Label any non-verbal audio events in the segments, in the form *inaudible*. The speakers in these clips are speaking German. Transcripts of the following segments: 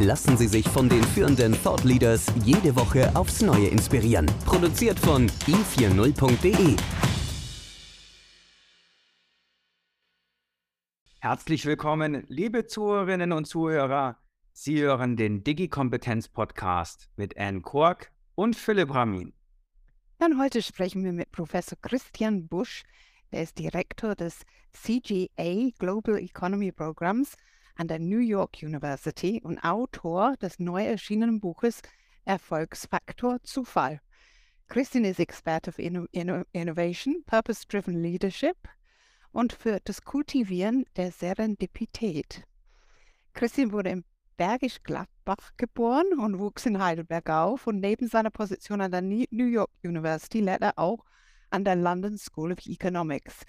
Lassen Sie sich von den führenden Thought Leaders jede Woche aufs Neue inspirieren. Produziert von i40.de. Herzlich willkommen, liebe Zuhörerinnen und Zuhörer. Sie hören den Digi-Kompetenz-Podcast mit Anne Kork und Philipp Ramin. Dann heute sprechen wir mit Professor Christian Busch. Er ist Direktor des CGA Global Economy Programs an der New York University und Autor des neu erschienenen Buches Erfolgsfaktor Zufall. Christian ist Experte für Inno Inno Innovation, Purpose-Driven Leadership und für das Kultivieren der Serendipität. Christian wurde im Bergisch Gladbach geboren und wuchs in Heidelberg auf und neben seiner Position an der New York University lehrt er auch an der London School of Economics.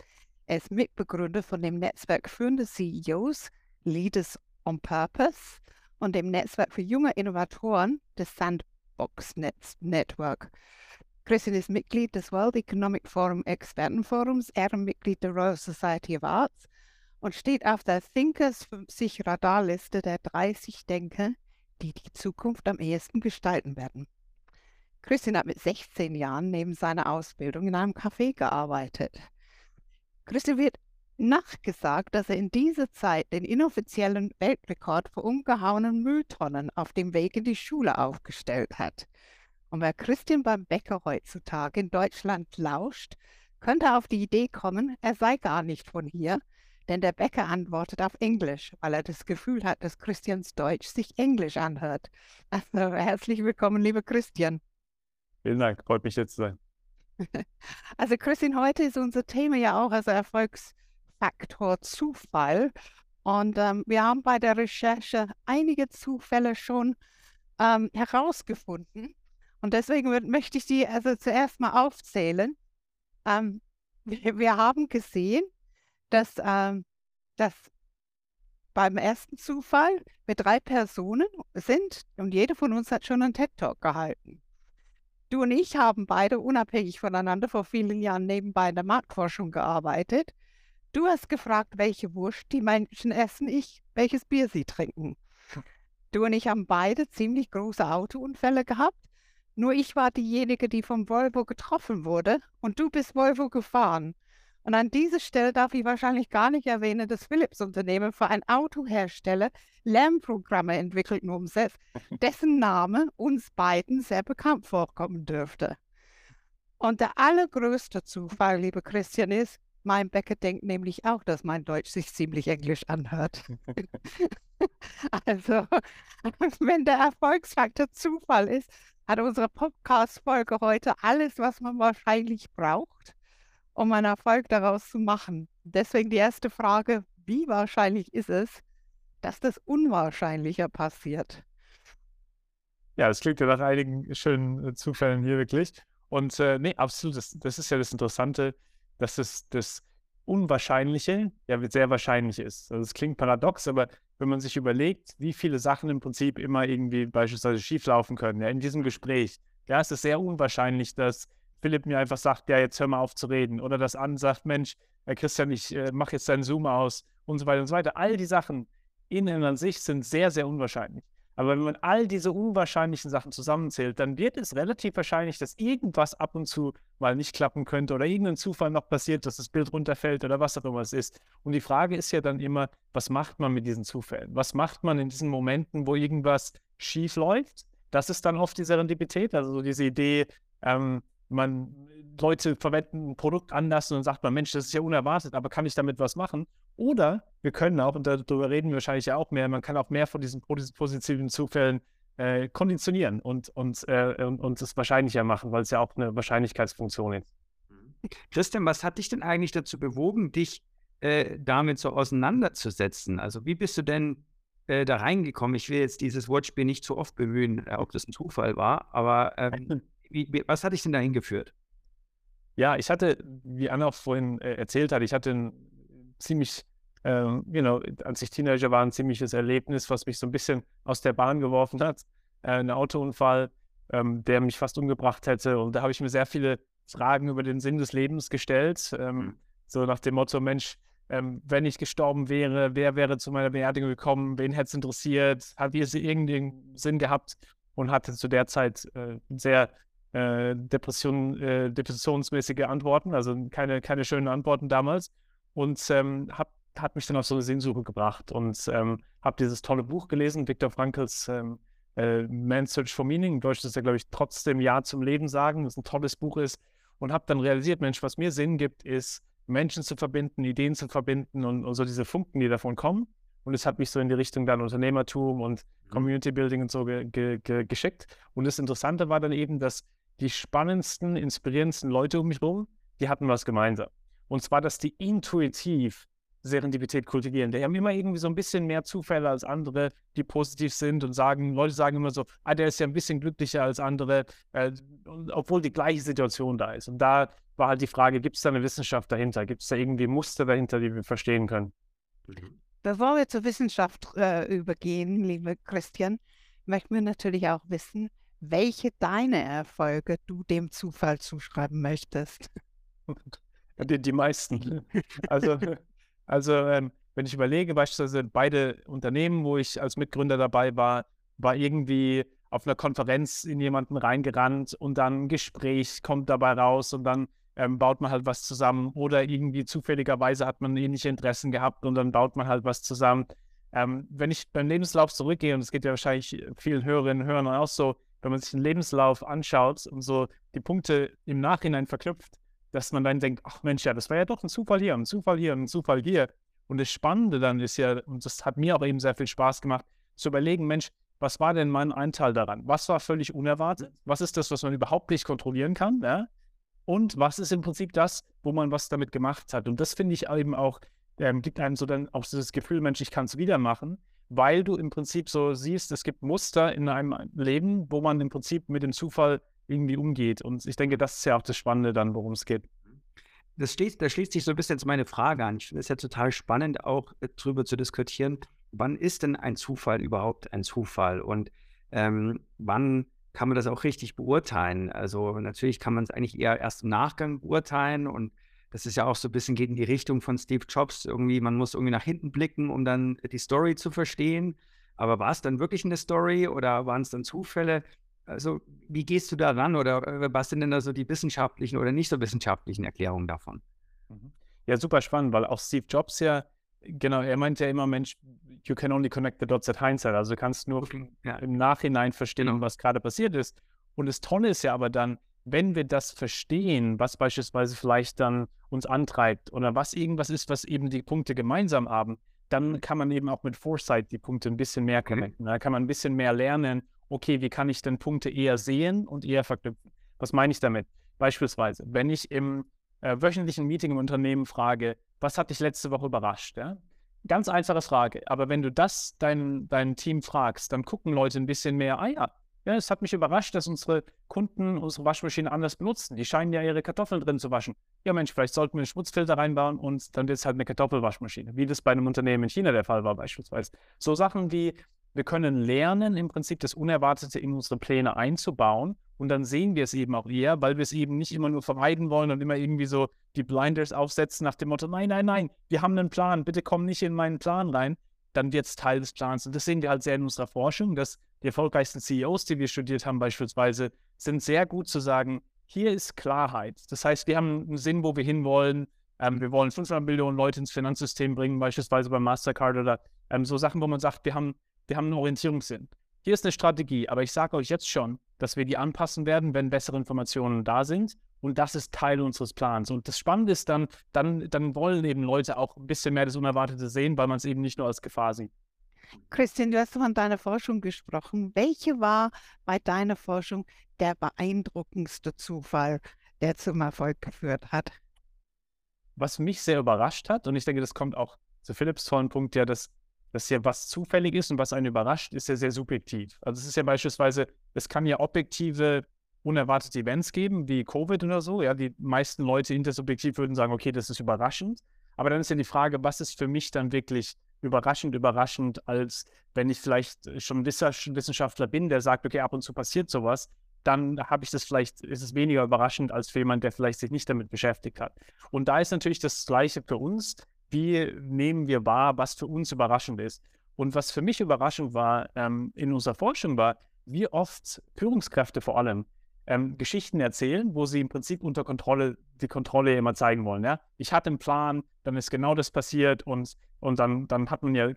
Er ist Mitbegründer von dem Netzwerk führender CEOs Leaders on Purpose und dem Netzwerk für junge Innovatoren des Sandbox Net Network. Christian ist Mitglied des World Economic Forum Expertenforums, Ehrenmitglied der Royal Society of Arts und steht auf der Thinkers 50 Radarliste der 30 Denker, die die Zukunft am ehesten gestalten werden. Christian hat mit 16 Jahren neben seiner Ausbildung in einem Café gearbeitet. Christian wird nachgesagt, dass er in dieser Zeit den inoffiziellen Weltrekord für umgehauenen Mülltonnen auf dem Weg in die Schule aufgestellt hat. Und wer Christian beim Bäcker heutzutage in Deutschland lauscht, könnte auf die Idee kommen, er sei gar nicht von hier, denn der Bäcker antwortet auf Englisch, weil er das Gefühl hat, dass Christians Deutsch sich Englisch anhört. Also herzlich willkommen, lieber Christian. Vielen Dank, freut mich jetzt zu sein. *laughs* Also Christian, heute ist unser Thema ja auch also Erfolgs Faktor Zufall. Und ähm, wir haben bei der Recherche einige Zufälle schon ähm, herausgefunden. Und deswegen möchte ich die also zuerst mal aufzählen. Ähm, wir, wir, haben gesehen, dass, ähm, dass beim ersten Zufall wir drei Personen sind und jede von uns hat schon einen TED-Talk gehalten. Du und ich haben beide unabhängig voneinander vor vielen Jahren nebenbei in der Marktforschung gearbeitet. Du hast gefragt, welche Wurst die Menschen essen, ich, welches Bier sie trinken. Du und ich haben beide ziemlich große Autounfälle gehabt. Nur ich war diejenige, die vom Volvo getroffen wurde und du bist Volvo gefahren. Und an dieser Stelle darf ich wahrscheinlich gar nicht erwähnen, dass Philips Unternehmen für ein Autohersteller Lernprogramme entwickelt und umsetzt, *laughs* dessen Name uns beiden sehr bekannt vorkommen dürfte. Und der allergrößte Zufall, lieber Christian, ist, mein Bäcker denkt nämlich auch, dass mein Deutsch sich ziemlich englisch anhört. *laughs* also, *laughs* wenn der Erfolgsfaktor Zufall ist, hat unsere Podcast-Folge heute alles, was man wahrscheinlich braucht, um einen Erfolg daraus zu machen. Deswegen die erste Frage, wie wahrscheinlich ist es, dass das Unwahrscheinliche passiert? Ja, das klingt ja nach einigen schönen äh, Zufällen hier wirklich. Und äh, nee, absolut, das, das ist ja das Interessante dass es das Unwahrscheinliche ja sehr wahrscheinlich ist. Also es klingt paradox, aber wenn man sich überlegt, wie viele Sachen im Prinzip immer irgendwie beispielsweise schieflaufen können, ja, in diesem Gespräch, ja, es ist sehr unwahrscheinlich, dass Philipp mir einfach sagt, ja, jetzt hör mal auf zu reden. Oder dass Anne sagt, Mensch, Herr Christian, ich äh, mache jetzt deinen Zoom aus und so weiter und so weiter. All die Sachen innen an sich sind sehr, sehr unwahrscheinlich. Aber wenn man all diese unwahrscheinlichen Sachen zusammenzählt, dann wird es relativ wahrscheinlich, dass irgendwas ab und zu mal nicht klappen könnte oder irgendein Zufall noch passiert, dass das Bild runterfällt oder was auch immer es ist. Und die Frage ist ja dann immer, was macht man mit diesen Zufällen? Was macht man in diesen Momenten, wo irgendwas schief läuft? Das ist dann oft die Serendipität, also so diese Idee, ähm, man, Leute verwenden ein Produkt anders und dann sagt man, Mensch, das ist ja unerwartet, aber kann ich damit was machen? Oder wir können auch, und darüber reden wir wahrscheinlich ja auch mehr, man kann auch mehr von diesen positiven Zufällen äh, konditionieren und, und, äh, und, und es wahrscheinlicher machen, weil es ja auch eine Wahrscheinlichkeitsfunktion ist. Christian, was hat dich denn eigentlich dazu bewogen, dich äh, damit so auseinanderzusetzen? Also wie bist du denn äh, da reingekommen? Ich will jetzt dieses Wortspiel nicht zu oft bemühen, äh, ob das ein Zufall war, aber ähm, *laughs* wie, was hat dich denn dahin geführt? Ja, ich hatte, wie Anna auch vorhin äh, erzählt hat, ich hatte ein ziemlich, ähm, you know, als ich Teenager war, ein ziemliches Erlebnis, was mich so ein bisschen aus der Bahn geworfen hat. Äh, ein Autounfall, ähm, der mich fast umgebracht hätte. Und da habe ich mir sehr viele Fragen über den Sinn des Lebens gestellt. Ähm, mhm. So nach dem Motto, Mensch, ähm, wenn ich gestorben wäre, wer wäre zu meiner Beerdigung gekommen, wen hätte es interessiert, hat es irgendeinen Sinn gehabt und hatte zu der Zeit äh, sehr äh, Depression, äh, depressionsmäßige Antworten, also keine, keine schönen Antworten damals. Und ähm, hab, hat mich dann auf so eine Sehnsuche gebracht und ähm, habe dieses tolle Buch gelesen, Viktor Frankls ähm, äh, Man's Search for Meaning. In Deutsch ist er, glaube ich, trotzdem Ja zum Leben sagen, das ein tolles Buch ist. Und habe dann realisiert, Mensch, was mir Sinn gibt, ist, Menschen zu verbinden, Ideen zu verbinden und, und so diese Funken, die davon kommen. Und es hat mich so in die Richtung dann Unternehmertum und mhm. Community Building und so ge ge ge geschickt. Und das Interessante war dann eben, dass die spannendsten, inspirierendsten Leute um mich herum, die hatten was gemeinsam. Und zwar, dass die intuitiv Serendipität kultivieren. Die haben immer irgendwie so ein bisschen mehr Zufälle als andere, die positiv sind und sagen, Leute sagen immer so, ah, der ist ja ein bisschen glücklicher als andere, äh, obwohl die gleiche Situation da ist. Und da war halt die Frage, gibt es da eine Wissenschaft dahinter? Gibt es da irgendwie Muster dahinter, die wir verstehen können? Bevor wir zur Wissenschaft äh, übergehen, liebe Christian, möchten wir natürlich auch wissen, welche deine Erfolge du dem Zufall zuschreiben möchtest. Die, die meisten. Also, also ähm, wenn ich überlege, beispielsweise beide Unternehmen, wo ich als Mitgründer dabei war, war irgendwie auf einer Konferenz in jemanden reingerannt und dann ein Gespräch kommt dabei raus und dann ähm, baut man halt was zusammen oder irgendwie zufälligerweise hat man ähnliche Interessen gehabt und dann baut man halt was zusammen. Ähm, wenn ich beim Lebenslauf zurückgehe, und es geht ja wahrscheinlich vielen Hörerinnen und Hörern auch so, wenn man sich den Lebenslauf anschaut und so die Punkte im Nachhinein verknüpft, dass man dann denkt, ach Mensch, ja, das war ja doch ein Zufall hier, ein Zufall hier, ein Zufall hier. Und das Spannende dann ist ja, und das hat mir auch eben sehr viel Spaß gemacht, zu überlegen, Mensch, was war denn mein Anteil daran? Was war völlig unerwartet? Was ist das, was man überhaupt nicht kontrollieren kann? Ja? Und was ist im Prinzip das, wo man was damit gemacht hat? Und das finde ich eben auch, ähm, gibt einem so dann auch dieses Gefühl, Mensch, ich kann es wieder machen weil du im Prinzip so siehst, es gibt Muster in einem Leben, wo man im Prinzip mit dem Zufall irgendwie umgeht. Und ich denke, das ist ja auch das Spannende dann, worum es geht. Das, steht, das schließt sich so ein bisschen jetzt meine Frage an. Ich finde es ja total spannend, auch äh, darüber zu diskutieren, wann ist denn ein Zufall überhaupt ein Zufall und ähm, wann kann man das auch richtig beurteilen? Also natürlich kann man es eigentlich eher erst im Nachgang beurteilen und das ist ja auch so ein bisschen geht in die Richtung von Steve Jobs. Irgendwie, man muss irgendwie nach hinten blicken, um dann die Story zu verstehen. Aber war es dann wirklich eine Story oder waren es dann Zufälle? Also, wie gehst du da ran oder äh, was sind denn da so die wissenschaftlichen oder nicht so wissenschaftlichen Erklärungen davon? Mhm. Ja, super spannend, weil auch Steve Jobs ja, genau, er meint ja immer, Mensch, you can only connect the dots at hindsight. Also, du kannst nur ja. im Nachhinein verstehen, genau. was gerade passiert ist. Und das Tolle ist ja aber dann, wenn wir das verstehen, was beispielsweise vielleicht dann uns antreibt oder was irgendwas ist, was eben die Punkte gemeinsam haben, dann kann man eben auch mit Foresight die Punkte ein bisschen mehr connecten. Da kann man ein bisschen mehr lernen, okay, wie kann ich denn Punkte eher sehen und eher verknüpfen? Was meine ich damit? Beispielsweise, wenn ich im äh, wöchentlichen Meeting im Unternehmen frage, was hat dich letzte Woche überrascht? Ja? Ganz einfache Frage. Aber wenn du das dein, dein Team fragst, dann gucken Leute ein bisschen mehr, ah ja, ja, es hat mich überrascht, dass unsere Kunden unsere Waschmaschine anders benutzen. Die scheinen ja ihre Kartoffeln drin zu waschen. Ja, Mensch, vielleicht sollten wir einen Schmutzfilter reinbauen und dann wird es halt eine Kartoffelwaschmaschine, wie das bei einem Unternehmen in China der Fall war beispielsweise. So Sachen wie, wir können lernen, im Prinzip das Unerwartete in unsere Pläne einzubauen und dann sehen wir es eben auch eher, weil wir es eben nicht immer nur vermeiden wollen und immer irgendwie so die Blinders aufsetzen nach dem Motto, nein, nein, nein, wir haben einen Plan, bitte komm nicht in meinen Plan rein, dann wird es Teil des Plans. Und das sehen wir halt sehr in unserer Forschung, dass die erfolgreichsten CEOs, die wir studiert haben beispielsweise, sind sehr gut zu sagen, hier ist Klarheit. Das heißt, wir haben einen Sinn, wo wir hinwollen. Ähm, wir wollen 500 Millionen Leute ins Finanzsystem bringen, beispielsweise bei Mastercard oder ähm, so Sachen, wo man sagt, wir haben, wir haben einen Orientierungssinn. Hier ist eine Strategie, aber ich sage euch jetzt schon, dass wir die anpassen werden, wenn bessere Informationen da sind. Und das ist Teil unseres Plans. Und das Spannende ist dann, dann, dann wollen eben Leute auch ein bisschen mehr das Unerwartete sehen, weil man es eben nicht nur als Gefahr sieht. Christian, du hast von deiner Forschung gesprochen. Welche war bei deiner Forschung der beeindruckendste Zufall, der zum Erfolg geführt hat? Was mich sehr überrascht hat, und ich denke, das kommt auch zu Philipps tollen Punkt, ja, dass dass ja was zufällig ist und was einen überrascht, ist ja sehr subjektiv. Also es ist ja beispielsweise, es kann ja objektive, unerwartete Events geben, wie Covid oder so. Ja, die meisten Leute intersubjektiv würden sagen, okay, das ist überraschend. Aber dann ist ja die Frage, was ist für mich dann wirklich überraschend, überraschend, als wenn ich vielleicht schon Wissenschaftler bin, der sagt, okay, ab und zu passiert sowas, dann habe ich das vielleicht, ist es weniger überraschend als für jemanden, der vielleicht sich nicht damit beschäftigt hat. Und da ist natürlich das Gleiche für uns. Wie nehmen wir wahr, was für uns überraschend ist? Und was für mich überraschend war ähm, in unserer Forschung war, wie oft Führungskräfte vor allem ähm, Geschichten erzählen, wo sie im Prinzip unter Kontrolle die Kontrolle immer zeigen wollen. Ja? Ich hatte einen Plan, dann ist genau das passiert und, und dann, dann hat man ja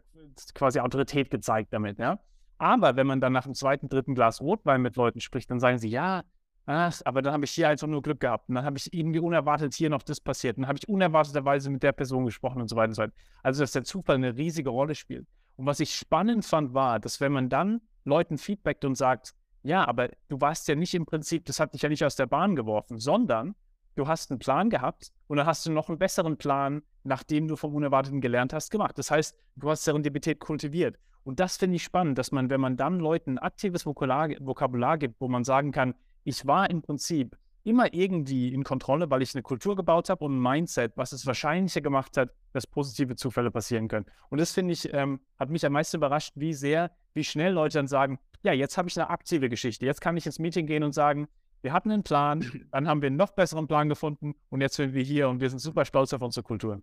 quasi Autorität gezeigt damit. Ja? Aber wenn man dann nach dem zweiten, dritten Glas Rotwein mit Leuten spricht, dann sagen sie, ja, aber dann habe ich hier einfach nur Glück gehabt. Und dann habe ich irgendwie unerwartet hier noch das passiert. Und dann habe ich unerwarteterweise mit der Person gesprochen und so weiter und so weiter. Also, dass der Zufall eine riesige Rolle spielt. Und was ich spannend fand, war, dass wenn man dann Leuten feedbackt und sagt, ja, aber du warst ja nicht im Prinzip, das hat dich ja nicht aus der Bahn geworfen, sondern du hast einen Plan gehabt und dann hast du noch einen besseren Plan, nachdem du vom Unerwarteten gelernt hast, gemacht. Das heißt, du hast Serendipität kultiviert. Und das finde ich spannend, dass man, wenn man dann Leuten ein aktives Vokabular, Vokabular gibt, wo man sagen kann, ich war im Prinzip immer irgendwie in Kontrolle, weil ich eine Kultur gebaut habe und ein Mindset, was es wahrscheinlicher gemacht hat, dass positive Zufälle passieren können. Und das finde ich, ähm, hat mich am meisten überrascht, wie sehr, wie schnell Leute dann sagen, ja, jetzt habe ich eine aktive Geschichte. Jetzt kann ich ins Meeting gehen und sagen, wir hatten einen Plan, *laughs* dann haben wir einen noch besseren Plan gefunden und jetzt sind wir hier und wir sind super stolz auf unsere Kultur.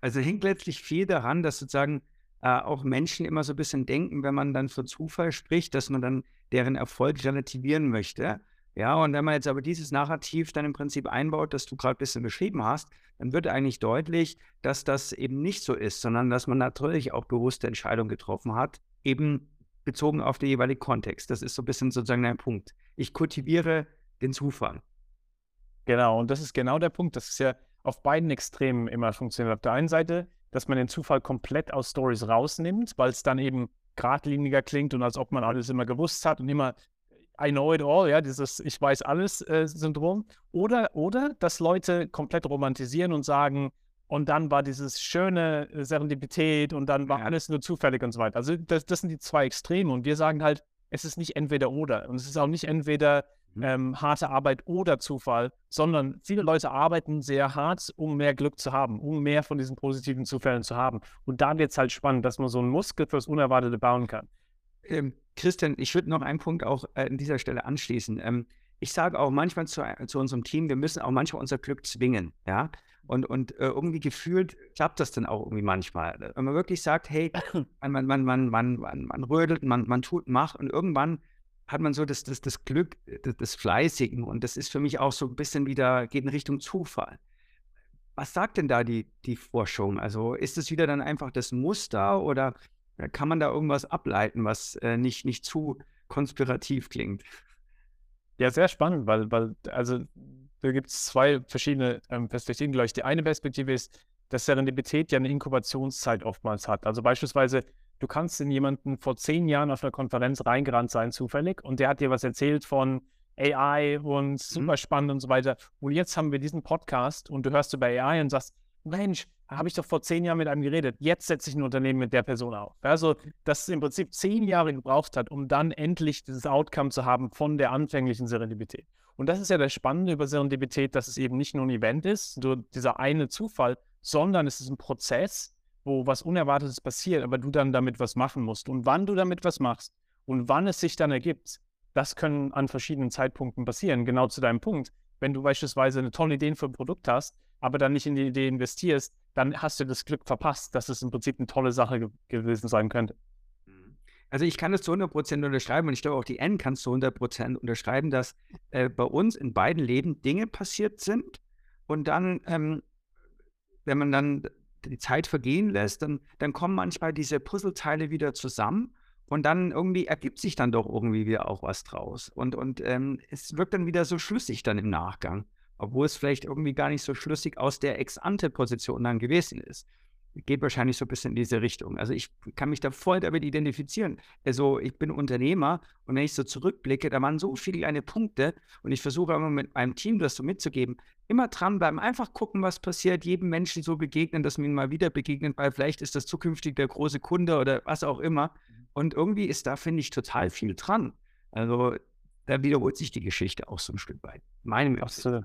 Also hängt letztlich viel daran, dass sozusagen äh, auch Menschen immer so ein bisschen denken, wenn man dann von Zufall spricht, dass man dann deren Erfolg relativieren möchte. Ja, und wenn man jetzt aber dieses Narrativ dann im Prinzip einbaut, das du gerade ein bisschen beschrieben hast, dann wird eigentlich deutlich, dass das eben nicht so ist, sondern dass man natürlich auch bewusste Entscheidungen getroffen hat, eben bezogen auf den jeweiligen Kontext. Das ist so ein bisschen sozusagen ein Punkt. Ich kultiviere den Zufall. Genau, und das ist genau der Punkt. Das ist ja auf beiden Extremen immer funktioniert. Auf der einen Seite, dass man den Zufall komplett aus Stories rausnimmt, weil es dann eben geradliniger klingt und als ob man alles immer gewusst hat und immer I know it all, ja, dieses Ich weiß alles äh, Syndrom. Oder, oder dass Leute komplett romantisieren und sagen, und dann war dieses schöne äh, Serendipität und dann war ja. alles nur zufällig und so weiter. Also das, das sind die zwei Extreme und wir sagen halt, es ist nicht entweder oder und es ist auch nicht entweder mhm. ähm, harte Arbeit oder Zufall, sondern viele Leute arbeiten sehr hart, um mehr Glück zu haben, um mehr von diesen positiven Zufällen zu haben. Und da wird es halt spannend, dass man so einen Muskel fürs Unerwartete bauen kann. Ähm, Christian, ich würde noch einen Punkt auch äh, an dieser Stelle anschließen. Ähm, ich sage auch manchmal zu, zu, unserem Team, wir müssen auch manchmal unser Glück zwingen. Ja, und, und äh, irgendwie gefühlt klappt das dann auch irgendwie manchmal. Äh, wenn man wirklich sagt, hey, *coughs* man, man, man, man, man, man, rödelt, man, man tut, macht und irgendwann hat man so das, das, das Glück des, des Fleißigen und das ist für mich auch so ein bisschen wieder, geht in Richtung Zufall. Was sagt denn da die, die Forschung? Also ist es wieder dann einfach das Muster oder äh, kann man da irgendwas ableiten, was äh, nicht, nicht zu konspirativ klingt? Ja, sehr spannend, weil, weil also da gibt es zwei verschiedene ähm, Perspektiven, glaube ich. Die eine Perspektive ist, dass Serendipität ja eine Inkubationszeit oftmals hat. Also beispielsweise, du kannst in jemanden vor zehn Jahren auf einer Konferenz reingerannt sein, zufällig, und der hat dir was erzählt von AI und mhm. super spannend und so weiter. Und jetzt haben wir diesen Podcast und du hörst über AI und sagst, Mensch, habe ich doch vor zehn Jahren mit einem geredet. Jetzt setze ich ein Unternehmen mit der Person auf. Also, dass es im Prinzip zehn Jahre gebraucht hat, um dann endlich dieses Outcome zu haben von der anfänglichen Serendipität. Und das ist ja das Spannende über Serendipität, dass es eben nicht nur ein Event ist, nur dieser eine Zufall, sondern es ist ein Prozess, wo was Unerwartetes passiert, aber du dann damit was machen musst. Und wann du damit was machst und wann es sich dann ergibt, das können an verschiedenen Zeitpunkten passieren. Genau zu deinem Punkt. Wenn du beispielsweise eine tolle Idee für ein Produkt hast, aber dann nicht in die Idee investierst, dann hast du das Glück verpasst, dass es im Prinzip eine tolle Sache ge gewesen sein könnte. Also ich kann das zu 100% unterschreiben und ich glaube auch die N kann es zu 100% unterschreiben, dass äh, bei uns in beiden Leben Dinge passiert sind und dann, ähm, wenn man dann die Zeit vergehen lässt, dann, dann kommen manchmal diese Puzzleteile wieder zusammen und dann irgendwie ergibt sich dann doch irgendwie wieder auch was draus. Und, und ähm, es wirkt dann wieder so schlüssig dann im Nachgang, obwohl es vielleicht irgendwie gar nicht so schlüssig aus der Ex-Ante-Position dann gewesen ist. geht wahrscheinlich so ein bisschen in diese Richtung. Also ich kann mich da voll damit identifizieren. Also ich bin Unternehmer und wenn ich so zurückblicke, da waren so viele kleine Punkte und ich versuche immer mit meinem Team das so mitzugeben. Immer dranbleiben, einfach gucken, was passiert, jedem Menschen so begegnen, dass man ihm mal wieder begegnet, weil vielleicht ist das zukünftig der große Kunde oder was auch immer. Mhm. Und irgendwie ist da, finde ich, total viel dran. Also da wiederholt sich die Geschichte auch so ein Stück weit. Meine Absolut.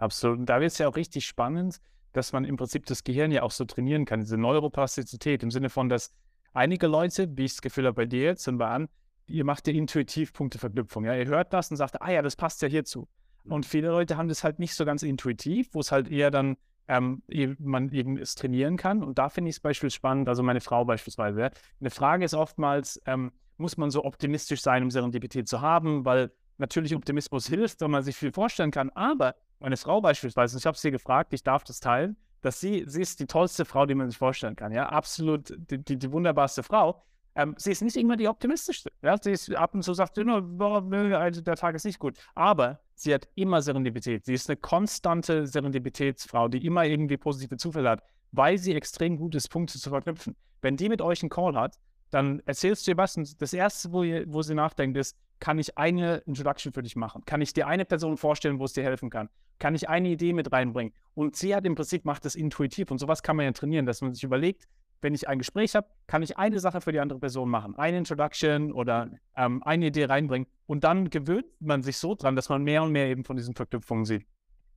Absolut. Und da wird es ja auch richtig spannend, dass man im Prinzip das Gehirn ja auch so trainieren kann, diese Neuroplastizität im Sinne von, dass einige Leute, wie ich das Gefühl habe bei dir jetzt und bei an, ihr macht ja intuitiv Punkteverknüpfung. Ja? Ihr hört das und sagt, ah ja, das passt ja hierzu. Mhm. Und viele Leute haben das halt nicht so ganz intuitiv, wo es halt eher dann ähm, man eben es trainieren kann. Und da finde ich es beispielsweise spannend, also meine Frau beispielsweise. Eine Frage ist oftmals, ähm, muss man so optimistisch sein, um Serendipität zu haben, weil natürlich Optimismus hilft, wenn man sich viel vorstellen kann, aber meine Frau beispielsweise, ich habe sie gefragt, ich darf das teilen, dass sie, sie ist die tollste Frau, die man sich vorstellen kann. Ja, absolut die, die, die wunderbarste Frau. Ähm, sie ist nicht immer die optimistischste. Ja? Sie ist ab und zu sagt, boah, der Tag ist nicht gut. Aber sie hat immer Serendipität. Sie ist eine konstante Serendipitätsfrau, die immer irgendwie positive Zufälle hat, weil sie extrem gut ist, Punkte zu verknüpfen. Wenn die mit euch einen Call hat, dann erzählst du ihr was und das Erste, wo, ihr, wo sie nachdenkt, ist, kann ich eine Introduction für dich machen? Kann ich dir eine Person vorstellen, wo es dir helfen kann? Kann ich eine Idee mit reinbringen? Und sie hat im Prinzip, macht das intuitiv und sowas kann man ja trainieren, dass man sich überlegt, wenn ich ein Gespräch habe, kann ich eine Sache für die andere Person machen. Eine Introduction oder ähm, eine Idee reinbringen. Und dann gewöhnt man sich so dran, dass man mehr und mehr eben von diesen Verknüpfungen sieht.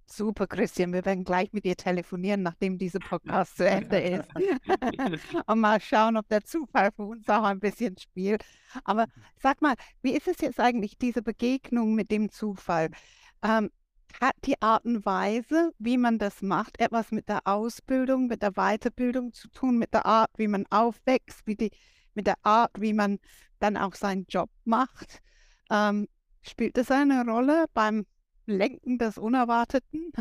Super, Christian. Wir werden gleich mit dir telefonieren, nachdem dieser Podcast zu Ende ist. *laughs* und mal schauen, ob der Zufall für uns auch ein bisschen spielt. Aber sag mal, wie ist es jetzt eigentlich, diese Begegnung mit dem Zufall? Ähm, hat die Art und Weise, wie man das macht, etwas mit der Ausbildung, mit der Weiterbildung zu tun, mit der Art, wie man aufwächst, wie die, mit der Art, wie man dann auch seinen Job macht? Ähm, spielt das eine Rolle beim Lenken des Unerwarteten.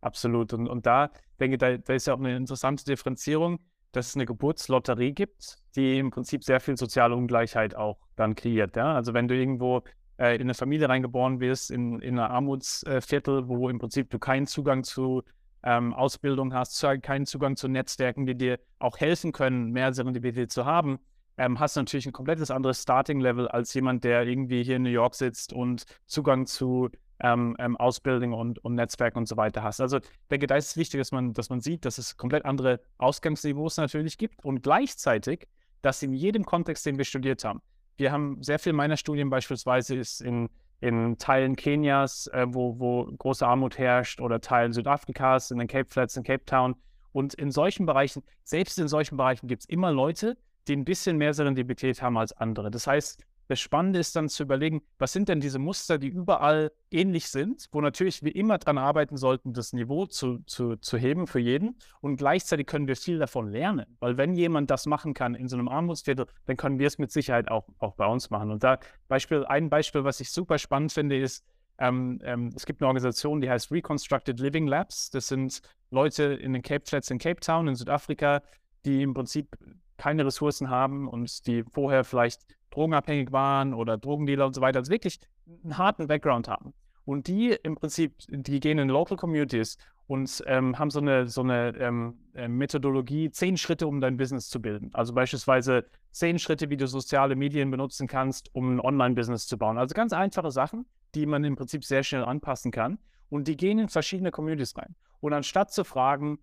Absolut. Und, und da denke ich, da, da ist ja auch eine interessante Differenzierung, dass es eine Geburtslotterie gibt, die im Prinzip sehr viel soziale Ungleichheit auch dann kreiert. Ja? Also wenn du irgendwo äh, in eine Familie reingeboren wirst, in, in einer Armutsviertel, wo im Prinzip du keinen Zugang zu ähm, Ausbildung hast, keinen Zugang zu Netzwerken, die dir auch helfen können, mehr Serendipität zu haben, ähm, hast du natürlich ein komplettes anderes Starting-Level als jemand, der irgendwie hier in New York sitzt und Zugang zu ähm, ähm, Ausbildung und, und Netzwerk und so weiter hast. Also ich denke, da ist es wichtig, dass man, dass man sieht, dass es komplett andere Ausgangsniveaus natürlich gibt und gleichzeitig, dass in jedem Kontext, den wir studiert haben, wir haben sehr viel meiner Studien beispielsweise ist in, in Teilen Kenias, äh, wo, wo große Armut herrscht, oder Teilen Südafrikas, in den Cape Flats, in Cape Town. Und in solchen Bereichen, selbst in solchen Bereichen gibt es immer Leute, die ein bisschen mehr Serendipität haben als andere. Das heißt, das Spannende ist dann zu überlegen, was sind denn diese Muster, die überall ähnlich sind, wo natürlich wir immer dran arbeiten sollten, das Niveau zu, zu, zu heben für jeden. Und gleichzeitig können wir viel davon lernen. Weil wenn jemand das machen kann in so einem Armutsviertel, dann können wir es mit Sicherheit auch, auch bei uns machen. Und da Beispiel, ein Beispiel, was ich super spannend finde, ist, ähm, ähm, es gibt eine Organisation, die heißt Reconstructed Living Labs. Das sind Leute in den Cape Flats in Cape Town in Südafrika, die im Prinzip keine Ressourcen haben und die vorher vielleicht drogenabhängig waren oder Drogendealer und so weiter, also wirklich einen harten Background haben. Und die im Prinzip, die gehen in Local Communities und ähm, haben so eine, so eine ähm, äh, Methodologie, zehn Schritte, um dein Business zu bilden. Also beispielsweise zehn Schritte, wie du soziale Medien benutzen kannst, um ein Online-Business zu bauen. Also ganz einfache Sachen, die man im Prinzip sehr schnell anpassen kann. Und die gehen in verschiedene Communities rein. Und anstatt zu fragen,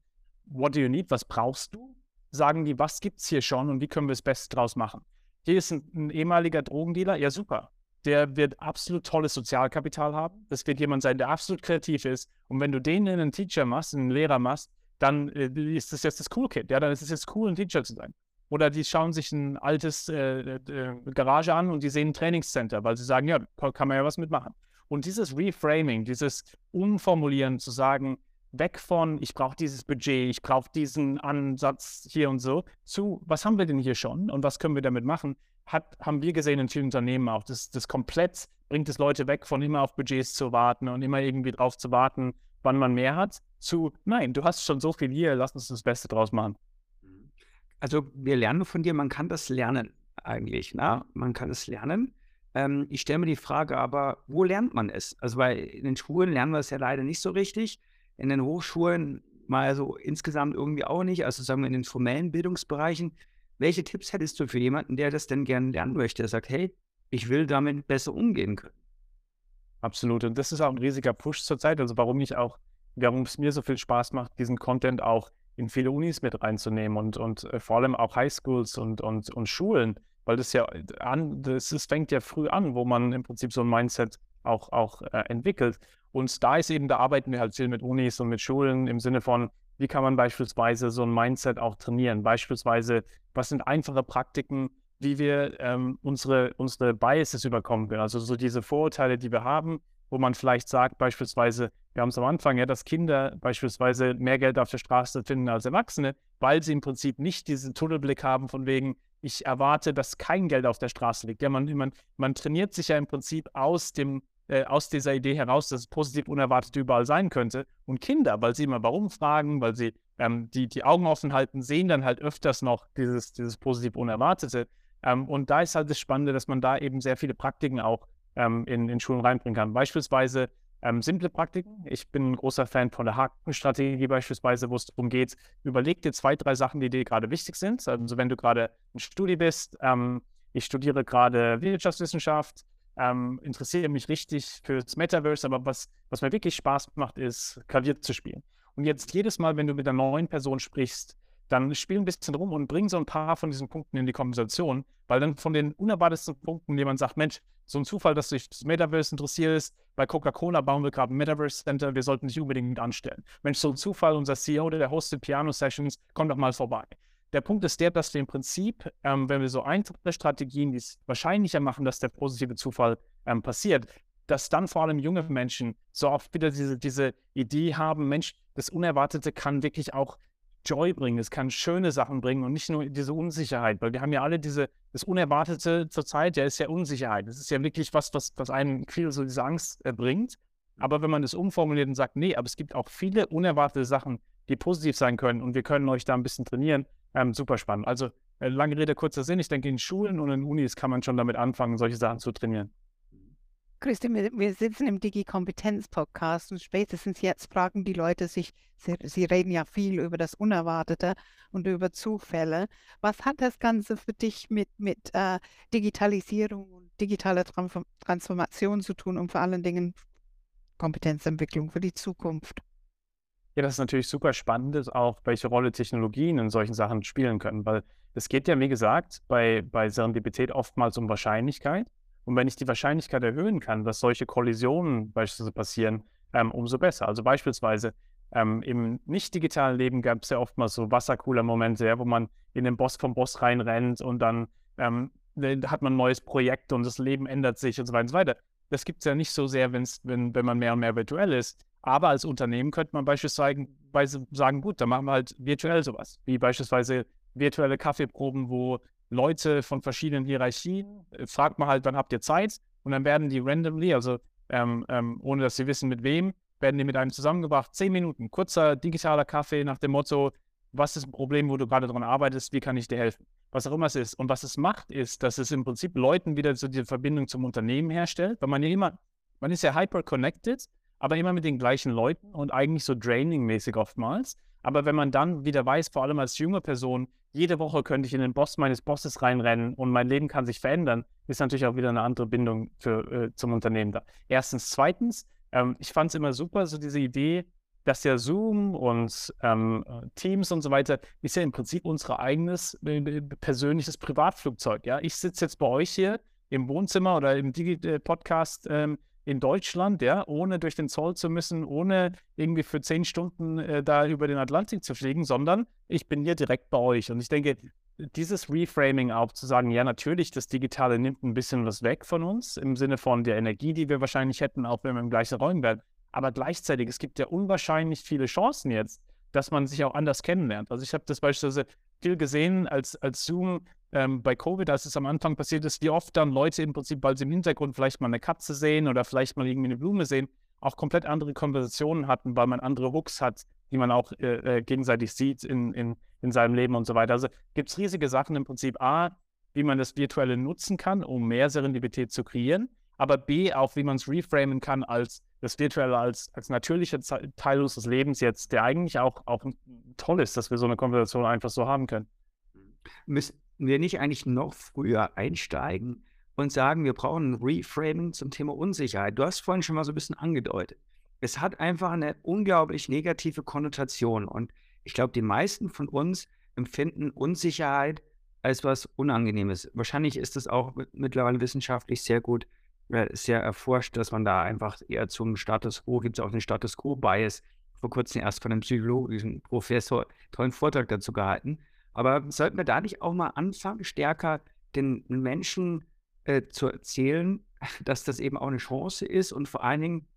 what do you need, was brauchst du, sagen die, was gibt es hier schon und wie können wir es best draus machen. Hier ist ein, ein ehemaliger Drogendealer, ja super. Der wird absolut tolles Sozialkapital haben. Das wird jemand sein, der absolut kreativ ist. Und wenn du den in einen Teacher machst, einen Lehrer machst, dann äh, ist das jetzt das Cool Kid. Ja, dann ist es jetzt cool, ein Teacher zu sein. Oder die schauen sich ein altes äh, äh, Garage an und die sehen ein Trainingscenter, weil sie sagen, ja, kann man ja was mitmachen. Und dieses Reframing, dieses Umformulieren, zu sagen, weg von, ich brauche dieses Budget, ich brauche diesen Ansatz hier und so, zu, was haben wir denn hier schon und was können wir damit machen, hat, haben wir gesehen in vielen Unternehmen auch. Das, das komplett bringt es Leute weg, von immer auf Budgets zu warten und immer irgendwie drauf zu warten, wann man mehr hat, zu, nein, du hast schon so viel hier, lass uns das Beste draus machen. Also wir lernen von dir, man kann das lernen eigentlich. Na? Man kann es lernen. Ähm, ich stelle mir die Frage aber, wo lernt man es? Also bei den Schulen lernen wir es ja leider nicht so richtig in den Hochschulen mal so insgesamt irgendwie auch nicht, also sagen wir in den formellen Bildungsbereichen. Welche Tipps hättest du für jemanden, der das denn gerne lernen möchte, der sagt, hey, ich will damit besser umgehen können? Absolut. Und das ist auch ein riesiger Push zurzeit. Also warum ich auch, warum es mir so viel Spaß macht, diesen Content auch in viele Unis mit reinzunehmen und, und äh, vor allem auch Highschools und, und, und Schulen, weil das ja an, das, das fängt ja früh an, wo man im Prinzip so ein Mindset auch, auch äh, entwickelt. Und da ist eben, da arbeiten wir halt viel mit Unis und mit Schulen im Sinne von, wie kann man beispielsweise so ein Mindset auch trainieren? Beispielsweise, was sind einfache Praktiken, wie wir ähm, unsere, unsere Biases überkommen können. Also so diese Vorurteile, die wir haben, wo man vielleicht sagt, beispielsweise, wir haben es am Anfang, ja, dass Kinder beispielsweise mehr Geld auf der Straße finden als Erwachsene, weil sie im Prinzip nicht diesen Tunnelblick haben von wegen, ich erwarte, dass kein Geld auf der Straße liegt. Ja, man, man, man trainiert sich ja im Prinzip aus dem, äh, aus dieser Idee heraus, dass es positiv unerwartet überall sein könnte. Und Kinder, weil sie immer warum fragen, weil sie ähm, die, die Augen offen halten, sehen dann halt öfters noch dieses, dieses positiv Unerwartete. Ähm, und da ist halt das Spannende, dass man da eben sehr viele Praktiken auch ähm, in, in Schulen reinbringen kann. Beispielsweise ähm, simple Praktiken. Ich bin ein großer Fan von der Hakenstrategie beispielsweise, wo es darum geht, überleg dir zwei, drei Sachen, die dir gerade wichtig sind. Also wenn du gerade ein Studi bist, ähm, ich studiere gerade Wirtschaftswissenschaft, ähm, interessiere mich richtig fürs Metaverse, aber was, was mir wirklich Spaß macht, ist Klavier zu spielen. Und jetzt jedes Mal, wenn du mit einer neuen Person sprichst, dann spiel ein bisschen rum und bring so ein paar von diesen Punkten in die Konversation, weil dann von den unerwartetsten Punkten jemand sagt, Mensch, so ein Zufall, dass du dich das Metaverse interessierst, bei Coca-Cola bauen wir gerade ein Metaverse Center, wir sollten dich unbedingt anstellen. Mensch, so ein Zufall, unser CEO, der hostet Piano-Sessions, komm doch mal vorbei. Der Punkt ist der, dass wir im Prinzip, ähm, wenn wir so einfache Strategien, die es wahrscheinlicher machen, dass der positive Zufall ähm, passiert, dass dann vor allem junge Menschen so oft wieder diese, diese Idee haben, Mensch, das Unerwartete kann wirklich auch Joy bringen, es kann schöne Sachen bringen und nicht nur diese Unsicherheit, weil wir haben ja alle diese, das Unerwartete zur Zeit, ja, ist ja Unsicherheit. Das ist ja wirklich was, was, was einen viel so diese Angst äh, bringt. Aber wenn man das umformuliert und sagt, nee, aber es gibt auch viele unerwartete Sachen, die positiv sein können und wir können euch da ein bisschen trainieren, ähm, super spannend. Also äh, lange Rede, kurzer Sinn. Ich denke, in Schulen und in Unis kann man schon damit anfangen, solche Sachen zu trainieren. Christi, wir, wir sitzen im Digi-Kompetenz-Podcast und spätestens jetzt fragen die Leute sich, sie, sie, reden ja viel über das Unerwartete und über Zufälle. Was hat das Ganze für dich mit, mit äh, Digitalisierung und digitaler Transformation zu tun und vor allen Dingen Kompetenzentwicklung für die Zukunft? Ja, das ist natürlich super spannend, auch welche Rolle Technologien in solchen Sachen spielen können, weil es geht ja, wie gesagt, bei, bei Serendipität oftmals um Wahrscheinlichkeit. Und wenn ich die Wahrscheinlichkeit erhöhen kann, dass solche Kollisionen beispielsweise passieren, ähm, umso besser. Also beispielsweise ähm, im nicht digitalen Leben gab es ja oftmals so Wassercooler-Momente, ja, wo man in den Boss vom Boss reinrennt und dann ähm, hat man ein neues Projekt und das Leben ändert sich und so weiter und so weiter. Das gibt es ja nicht so sehr, wenn's, wenn, wenn man mehr und mehr virtuell ist. Aber als Unternehmen könnte man beispielsweise sagen, gut, dann machen wir halt virtuell sowas, wie beispielsweise virtuelle Kaffeeproben, wo Leute von verschiedenen Hierarchien, äh, fragt man halt, wann habt ihr Zeit? Und dann werden die randomly, also ähm, ähm, ohne dass sie wissen mit wem, werden die mit einem zusammengebracht. Zehn Minuten, kurzer digitaler Kaffee nach dem Motto, was ist ein Problem, wo du gerade dran arbeitest, wie kann ich dir helfen? Was auch immer es ist. Und was es macht, ist, dass es im Prinzip Leuten wieder so diese Verbindung zum Unternehmen herstellt, weil man ja immer, man ist ja hyper connected, aber immer mit den gleichen Leuten und eigentlich so draining-mäßig oftmals. Aber wenn man dann wieder weiß, vor allem als junge Person, jede Woche könnte ich in den Boss meines Bosses reinrennen und mein Leben kann sich verändern, ist natürlich auch wieder eine andere Bindung für, äh, zum Unternehmen da. Erstens. Zweitens, ähm, ich fand es immer super, so diese Idee, dass ja Zoom und ähm, Teams und so weiter ist ja im Prinzip unser eigenes äh, persönliches Privatflugzeug. Ja? Ich sitze jetzt bei euch hier im Wohnzimmer oder im Digi-Podcast ähm, in Deutschland, ja, ohne durch den Zoll zu müssen, ohne irgendwie für zehn Stunden äh, da über den Atlantik zu fliegen, sondern ich bin hier direkt bei euch. Und ich denke, dieses Reframing auch zu sagen, ja, natürlich, das Digitale nimmt ein bisschen was weg von uns, im Sinne von der Energie, die wir wahrscheinlich hätten, auch wenn wir im gleichen Räumen wären. Aber gleichzeitig, es gibt ja unwahrscheinlich viele Chancen jetzt, dass man sich auch anders kennenlernt. Also ich habe das beispielsweise viel gesehen, als, als Zoom ähm, bei Covid, als es am Anfang passiert ist, wie oft dann Leute im Prinzip, weil sie im Hintergrund vielleicht mal eine Katze sehen oder vielleicht mal irgendwie eine Blume sehen, auch komplett andere Konversationen hatten, weil man andere Hooks hat, die man auch äh, äh, gegenseitig sieht in, in, in seinem Leben und so weiter. Also gibt es riesige Sachen im Prinzip A, wie man das Virtuelle nutzen kann, um mehr Serendipität zu kreieren, aber B, auch wie man es reframen kann als das Virtuelle als, als natürlicher Teil unseres Lebens jetzt, der eigentlich auch, auch toll ist, dass wir so eine Konversation einfach so haben können. Müssen wir nicht eigentlich noch früher einsteigen und sagen, wir brauchen ein Reframing zum Thema Unsicherheit? Du hast vorhin schon mal so ein bisschen angedeutet. Es hat einfach eine unglaublich negative Konnotation und ich glaube, die meisten von uns empfinden Unsicherheit als was Unangenehmes. Wahrscheinlich ist es auch mittlerweile wissenschaftlich sehr gut sehr erforscht, dass man da einfach eher zum Status Quo, gibt es auch den Status Quo-Bias, vor kurzem erst von einem psychologischen Professor tollen Vortrag dazu gehalten. Aber sollten wir da nicht auch mal anfangen, stärker den Menschen äh, zu erzählen, *laughs* dass das eben auch eine Chance ist und vor allen Dingen,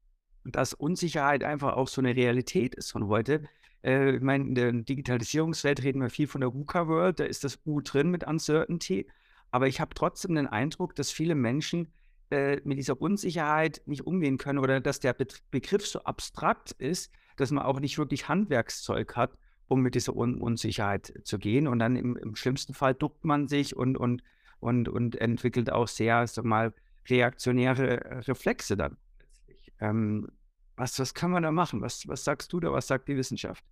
dass Unsicherheit einfach auch so eine Realität ist von heute. Äh, ich meine, in der Digitalisierungswelt reden wir viel von der VUCA-World, da ist das U drin mit Uncertainty. Aber ich habe trotzdem den Eindruck, dass viele Menschen äh, mit dieser Unsicherheit nicht umgehen können oder dass der Be Begriff so abstrakt ist, dass man auch nicht wirklich Handwerkszeug hat, um mit dieser Un Unsicherheit zu gehen. Und dann im, im, schlimmsten Fall duckt man sich und, und, und, und entwickelt auch sehr, sag mal, reaktionäre Reflexe dann. Ähm, was, was kann man da machen? Was, was sagst du da? Was sagt die Wissenschaft?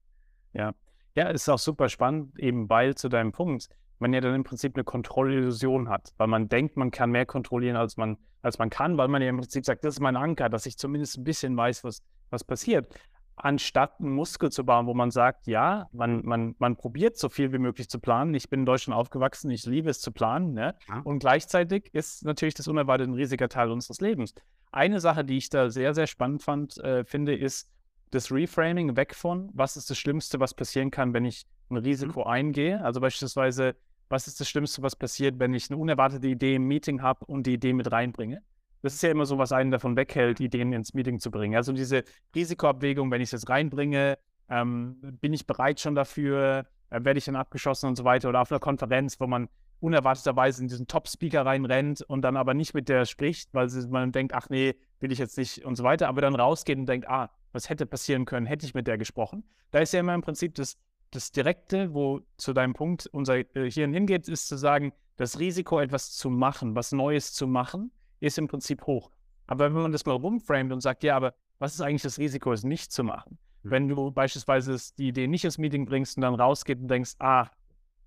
Ja, ja, ist auch super spannend, eben weil zu deinem Punkt, man ja dann im Prinzip eine Kontrollillusion hat, weil man denkt, man kann mehr kontrollieren, als man, als man kann, weil man ja im Prinzip sagt, das ist mein Anker, dass ich zumindest ein bisschen weiß, was, was passiert. Anstatt einen Muskel zu bauen, wo man sagt, ja, man, man, man probiert so viel wie möglich zu planen. Ich bin in Deutschland aufgewachsen, ich liebe es zu planen. Ne? Ja. Und gleichzeitig ist natürlich das unerwartet ein riesiger Teil unseres Lebens. Eine Sache, die ich da sehr, sehr spannend fand, äh, finde, ist das Reframing weg von, was ist das Schlimmste, was passieren kann, wenn ich ein. Risiko mhm. eingehe. Also beispielsweise, was ist das Schlimmste, was passiert, wenn ich eine unerwartete Idee im Meeting habe und die Idee mit reinbringe. Das ist ja immer so, was einen davon weghält, Ideen ins Meeting zu bringen. Also diese Risikoabwägung, wenn ich es jetzt reinbringe, ähm, bin ich bereit schon dafür, äh, werde ich dann abgeschossen und so weiter. Oder auf einer Konferenz, wo man unerwarteterweise in diesen Top-Speaker reinrennt und dann aber nicht mit der spricht, weil man denkt, ach nee, will ich jetzt nicht und so weiter, aber dann rausgeht und denkt, ah, was hätte passieren können, hätte ich mit der gesprochen. Da ist ja immer im Prinzip das das Direkte, wo zu deinem Punkt unser äh, Hirn hingeht, ist zu sagen, das Risiko, etwas zu machen, was Neues zu machen, ist im Prinzip hoch. Aber wenn man das mal rumframet und sagt, ja, aber was ist eigentlich das Risiko, es nicht zu machen? Mhm. Wenn du beispielsweise die Idee nicht ins Meeting bringst und dann rausgehst und denkst, ah,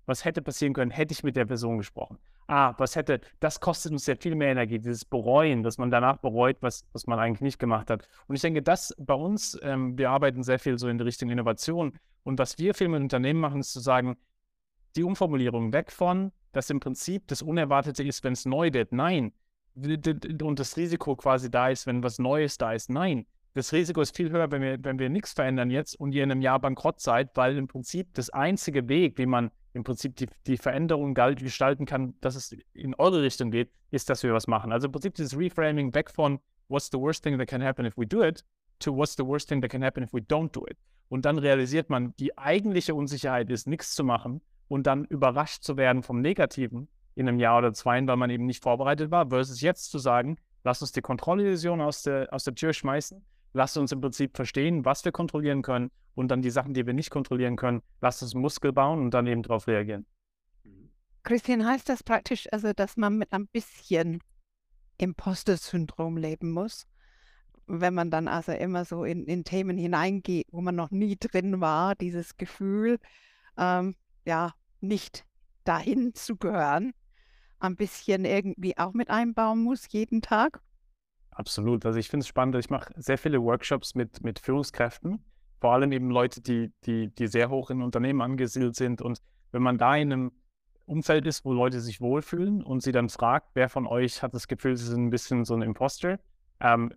was hätte passieren können, hätte ich mit der Person gesprochen. Ah, was hätte, das kostet uns sehr viel mehr Energie, dieses Bereuen, dass man danach bereut, was, was man eigentlich nicht gemacht hat. Und ich denke, das bei uns, ähm, wir arbeiten sehr viel so in die Richtung Innovation. Und was wir viel mit Unternehmen machen, ist zu sagen, die Umformulierung weg von, dass im Prinzip das Unerwartete ist, wenn es neu wird. Nein. Und das Risiko quasi da ist, wenn was Neues da ist. Nein. Das Risiko ist viel höher, wenn wir, wenn wir nichts verändern jetzt und ihr in einem Jahr bankrott seid, weil im Prinzip das einzige Weg, wie man im Prinzip die, die Veränderung gestalten kann, dass es in eure Richtung geht, ist, dass wir was machen. Also im Prinzip dieses Reframing weg von what's the worst thing that can happen if we do it to what's the worst thing that can happen if we don't do it. Und dann realisiert man, die eigentliche Unsicherheit ist, nichts zu machen und dann überrascht zu werden vom Negativen in einem Jahr oder zwei, weil man eben nicht vorbereitet war, versus jetzt zu sagen, lass uns die Kontrollillusion aus der, aus der Tür schmeißen, lass uns im Prinzip verstehen, was wir kontrollieren können und dann die Sachen, die wir nicht kontrollieren können, lass uns Muskel bauen und dann eben darauf reagieren. Christian, heißt das praktisch also, dass man mit ein bisschen Imposter-Syndrom leben muss? wenn man dann also immer so in, in Themen hineingeht, wo man noch nie drin war, dieses Gefühl, ähm, ja, nicht dahin zu gehören, ein bisschen irgendwie auch mit einbauen muss, jeden Tag? Absolut. Also ich finde es spannend. Ich mache sehr viele Workshops mit, mit Führungskräften, vor allem eben Leute, die, die, die sehr hoch in Unternehmen angesiedelt sind. Und wenn man da in einem Umfeld ist, wo Leute sich wohlfühlen und sie dann fragt, wer von euch hat das Gefühl, sie sind ein bisschen so ein Imposter, ähm,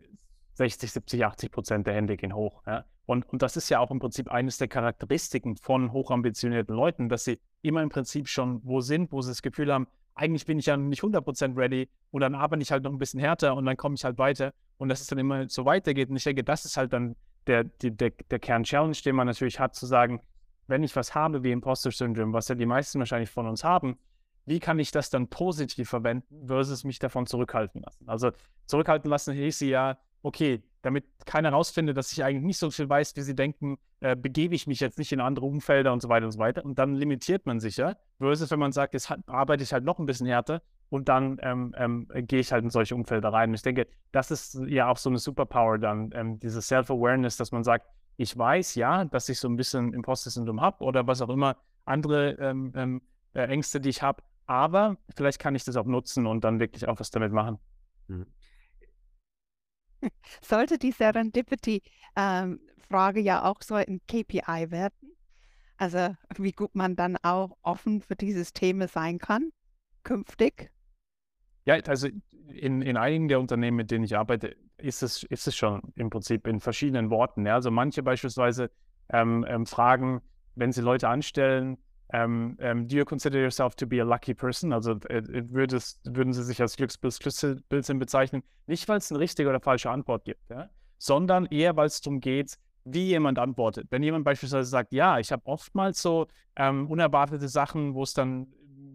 60, 70, 80 Prozent der Hände gehen hoch. Ja? Und, und das ist ja auch im Prinzip eines der Charakteristiken von hochambitionierten Leuten, dass sie immer im Prinzip schon wo sind, wo sie das Gefühl haben, eigentlich bin ich ja nicht 100 Prozent ready und dann arbeite ich halt noch ein bisschen härter und dann komme ich halt weiter und dass es dann immer so weitergeht. Und ich denke, das ist halt dann der, der, der, der Kern-Challenge, den man natürlich hat, zu sagen, wenn ich was habe wie Imposter Syndrome, was ja die meisten wahrscheinlich von uns haben, wie kann ich das dann positiv verwenden versus mich davon zurückhalten lassen? Also zurückhalten lassen hieß ja, okay, damit keiner rausfindet, dass ich eigentlich nicht so viel weiß, wie sie denken, äh, begebe ich mich jetzt nicht in andere Umfelder und so weiter und so weiter. Und dann limitiert man sich ja. Versus wenn man sagt, jetzt arbeite ich halt noch ein bisschen härter und dann ähm, ähm, gehe ich halt in solche Umfelder rein. Und ich denke, das ist ja auch so eine Superpower dann, ähm, diese Self-Awareness, dass man sagt, ich weiß ja, dass ich so ein bisschen Imposter-Syndrom habe oder was auch immer, andere ähm, ähm, äh, Ängste, die ich habe, aber vielleicht kann ich das auch nutzen und dann wirklich auch was damit machen. Mhm. Sollte die Serendipity-Frage ähm, ja auch so ein KPI werden? Also wie gut man dann auch offen für dieses Thema sein kann, künftig? Ja, also in, in einigen der Unternehmen, mit denen ich arbeite, ist es, ist es schon im Prinzip in verschiedenen Worten. Ja? Also manche beispielsweise ähm, ähm, fragen, wenn sie Leute anstellen, ähm, ähm, do you consider yourself to be a lucky person? Also äh, äh würdest, würden sie sich als Glücksbildsinn bezeichnen? Nicht, weil es eine richtige oder falsche Antwort gibt, ja? sondern eher, weil es darum geht, wie jemand antwortet. Wenn jemand beispielsweise sagt, ja, ich habe oftmals so ähm, unerwartete Sachen, wo es dann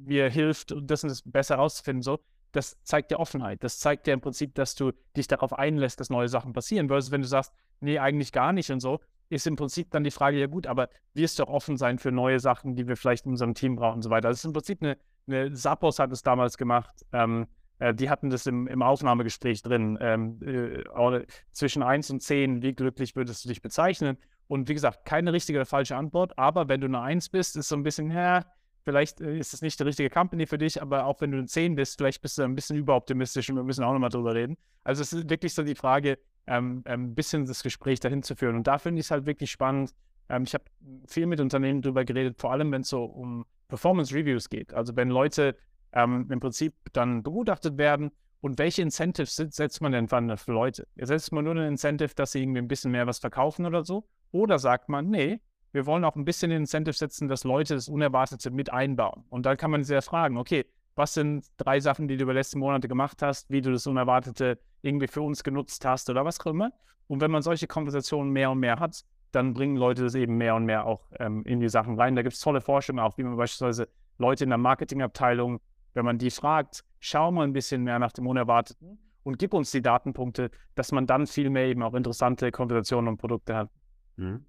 mir hilft, das und das besser herauszufinden, so, das zeigt dir Offenheit. Das zeigt dir im Prinzip, dass du dich darauf einlässt, dass neue Sachen passieren. Versus wenn du sagst, nee, eigentlich gar nicht und so, ist im Prinzip dann die Frage, ja gut, aber wirst du auch offen sein für neue Sachen, die wir vielleicht in unserem Team brauchen und so weiter. Das ist im Prinzip eine, eine Sappos hat es damals gemacht. Ähm, äh, die hatten das im, im Aufnahmegespräch drin. Ähm, äh, zwischen 1 und 10, wie glücklich würdest du dich bezeichnen? Und wie gesagt, keine richtige oder falsche Antwort, aber wenn du eine 1 bist, ist so ein bisschen, ja, vielleicht äh, ist es nicht die richtige Company für dich, aber auch wenn du eine 10 bist, vielleicht bist du ein bisschen überoptimistisch und wir müssen auch nochmal drüber reden. Also es ist wirklich so die Frage, ähm, ein ähm, bisschen das Gespräch dahin zu führen. Und da finde ich es halt wirklich spannend. Ähm, ich habe viel mit Unternehmen darüber geredet, vor allem wenn es so um Performance Reviews geht. Also wenn Leute ähm, im Prinzip dann begutachtet werden und welche Incentives setzt man denn für Leute? Setzt man nur ein Incentive, dass sie irgendwie ein bisschen mehr was verkaufen oder so? Oder sagt man, nee, wir wollen auch ein bisschen ein Incentive setzen, dass Leute das Unerwartete mit einbauen. Und dann kann man sehr fragen, okay, was sind drei Sachen, die du über die letzten Monate gemacht hast, wie du das Unerwartete irgendwie für uns genutzt hast oder was auch immer. Und wenn man solche Konversationen mehr und mehr hat, dann bringen Leute das eben mehr und mehr auch ähm, in die Sachen rein. Da gibt es tolle Forschung auch, wie man beispielsweise Leute in der Marketingabteilung, wenn man die fragt, schau mal ein bisschen mehr nach dem Unerwarteten und gib uns die Datenpunkte, dass man dann viel mehr eben auch interessante Konversationen und Produkte hat. Mhm.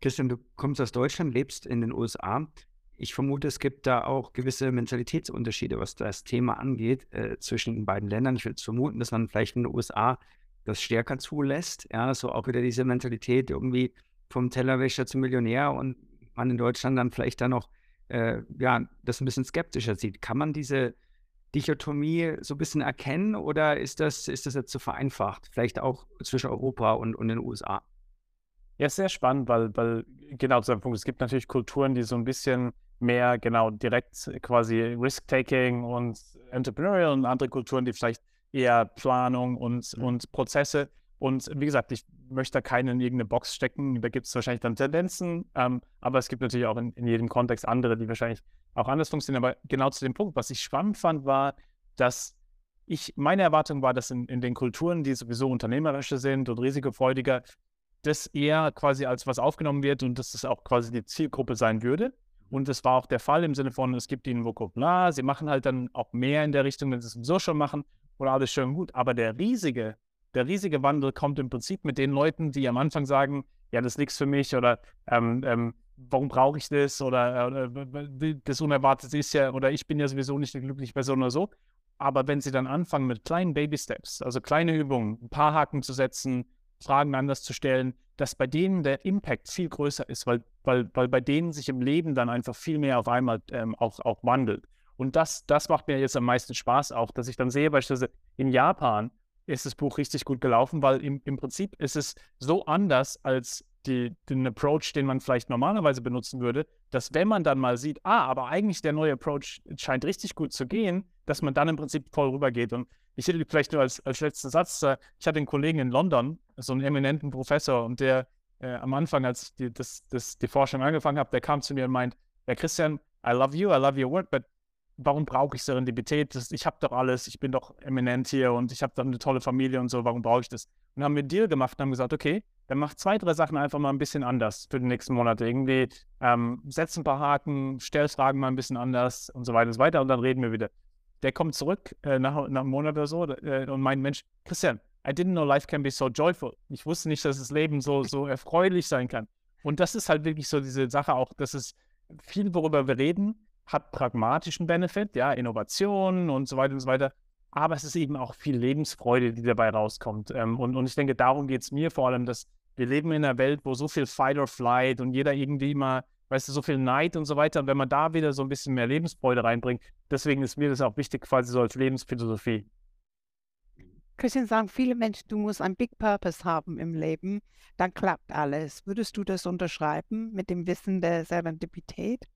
Christian, du kommst aus Deutschland, lebst in den USA ich vermute, es gibt da auch gewisse Mentalitätsunterschiede, was das Thema angeht, äh, zwischen den beiden Ländern. Ich würde vermuten, dass man vielleicht in den USA das stärker zulässt. Ja, so auch wieder diese Mentalität irgendwie vom Tellerwäscher zum Millionär und man in Deutschland dann vielleicht dann noch äh, ja, das ein bisschen skeptischer sieht. Kann man diese Dichotomie so ein bisschen erkennen oder ist das, ist das jetzt zu so vereinfacht? Vielleicht auch zwischen Europa und, und den USA? Ja, sehr spannend, weil, weil genau zu dem Punkt, es gibt natürlich Kulturen, die so ein bisschen mehr genau direkt quasi Risk-Taking und Entrepreneurial und andere Kulturen, die vielleicht eher Planung und, mhm. und Prozesse. Und wie gesagt, ich möchte da keinen in irgendeine Box stecken. Da gibt es wahrscheinlich dann Tendenzen, ähm, aber es gibt natürlich auch in, in, jedem Kontext andere, die wahrscheinlich auch anders funktionieren. Aber genau zu dem Punkt, was ich spannend fand, war, dass ich, meine Erwartung war, dass in, in den Kulturen, die sowieso unternehmerischer sind und risikofreudiger, das eher quasi als was aufgenommen wird und dass das auch quasi die Zielgruppe sein würde. Und das war auch der Fall im Sinne von, es gibt ihnen Vokabular, sie machen halt dann auch mehr in der Richtung, wenn sie es sowieso schon machen oder alles schön gut. Aber der riesige, der riesige Wandel kommt im Prinzip mit den Leuten, die am Anfang sagen, ja, das ist nichts für mich oder ähm, ähm, warum brauche ich das oder, oder das Unerwartete ist ja oder ich bin ja sowieso nicht eine glückliche Person oder so. Aber wenn sie dann anfangen mit kleinen Baby-Steps, also kleine Übungen, ein paar Haken zu setzen, Fragen anders zu stellen, dass bei denen der Impact viel größer ist, weil, weil, weil bei denen sich im Leben dann einfach viel mehr auf einmal ähm, auch, auch wandelt. Und das, das macht mir jetzt am meisten Spaß auch, dass ich dann sehe, beispielsweise in Japan ist das Buch richtig gut gelaufen, weil im, im Prinzip ist es so anders als die, den Approach, den man vielleicht normalerweise benutzen würde, dass wenn man dann mal sieht, ah, aber eigentlich der neue Approach scheint richtig gut zu gehen, dass man dann im Prinzip voll rübergeht. Und ich hätte vielleicht nur als, als letzten Satz, äh, ich hatte einen Kollegen in London, so einen eminenten Professor, und der äh, am Anfang, als die, das, das, die Forschung angefangen hat, der kam zu mir und meint, ja Christian, I love you, I love your work, but warum brauche ich Serendipität? Das, ich habe doch alles, ich bin doch eminent hier und ich habe doch eine tolle Familie und so, warum brauche ich das? Und haben wir einen Deal gemacht und haben gesagt, okay, dann mach zwei, drei Sachen einfach mal ein bisschen anders für die nächsten Monate. Irgendwie ähm, setz ein paar Haken, stell Fragen mal ein bisschen anders und so weiter und so weiter und dann reden wir wieder. Der kommt zurück äh, nach, nach einem Monat oder so äh, und meint, Mensch, Christian, I didn't know life can be so joyful. Ich wusste nicht, dass das Leben so, so erfreulich sein kann. Und das ist halt wirklich so diese Sache auch, dass es viel, worüber wir reden, hat pragmatischen Benefit, ja, Innovation und so weiter und so weiter. Aber es ist eben auch viel Lebensfreude, die dabei rauskommt. Ähm, und, und ich denke, darum geht es mir vor allem, dass wir leben in einer Welt, wo so viel Fight or Flight und jeder irgendwie immer, weißt du, so viel Neid und so weiter. Und wenn man da wieder so ein bisschen mehr Lebensfreude reinbringt, deswegen ist mir das auch wichtig, quasi so als Lebensphilosophie. Christian sagen viele Menschen, du musst ein Big Purpose haben im Leben, dann klappt alles. Würdest du das unterschreiben mit dem Wissen der Serendipität?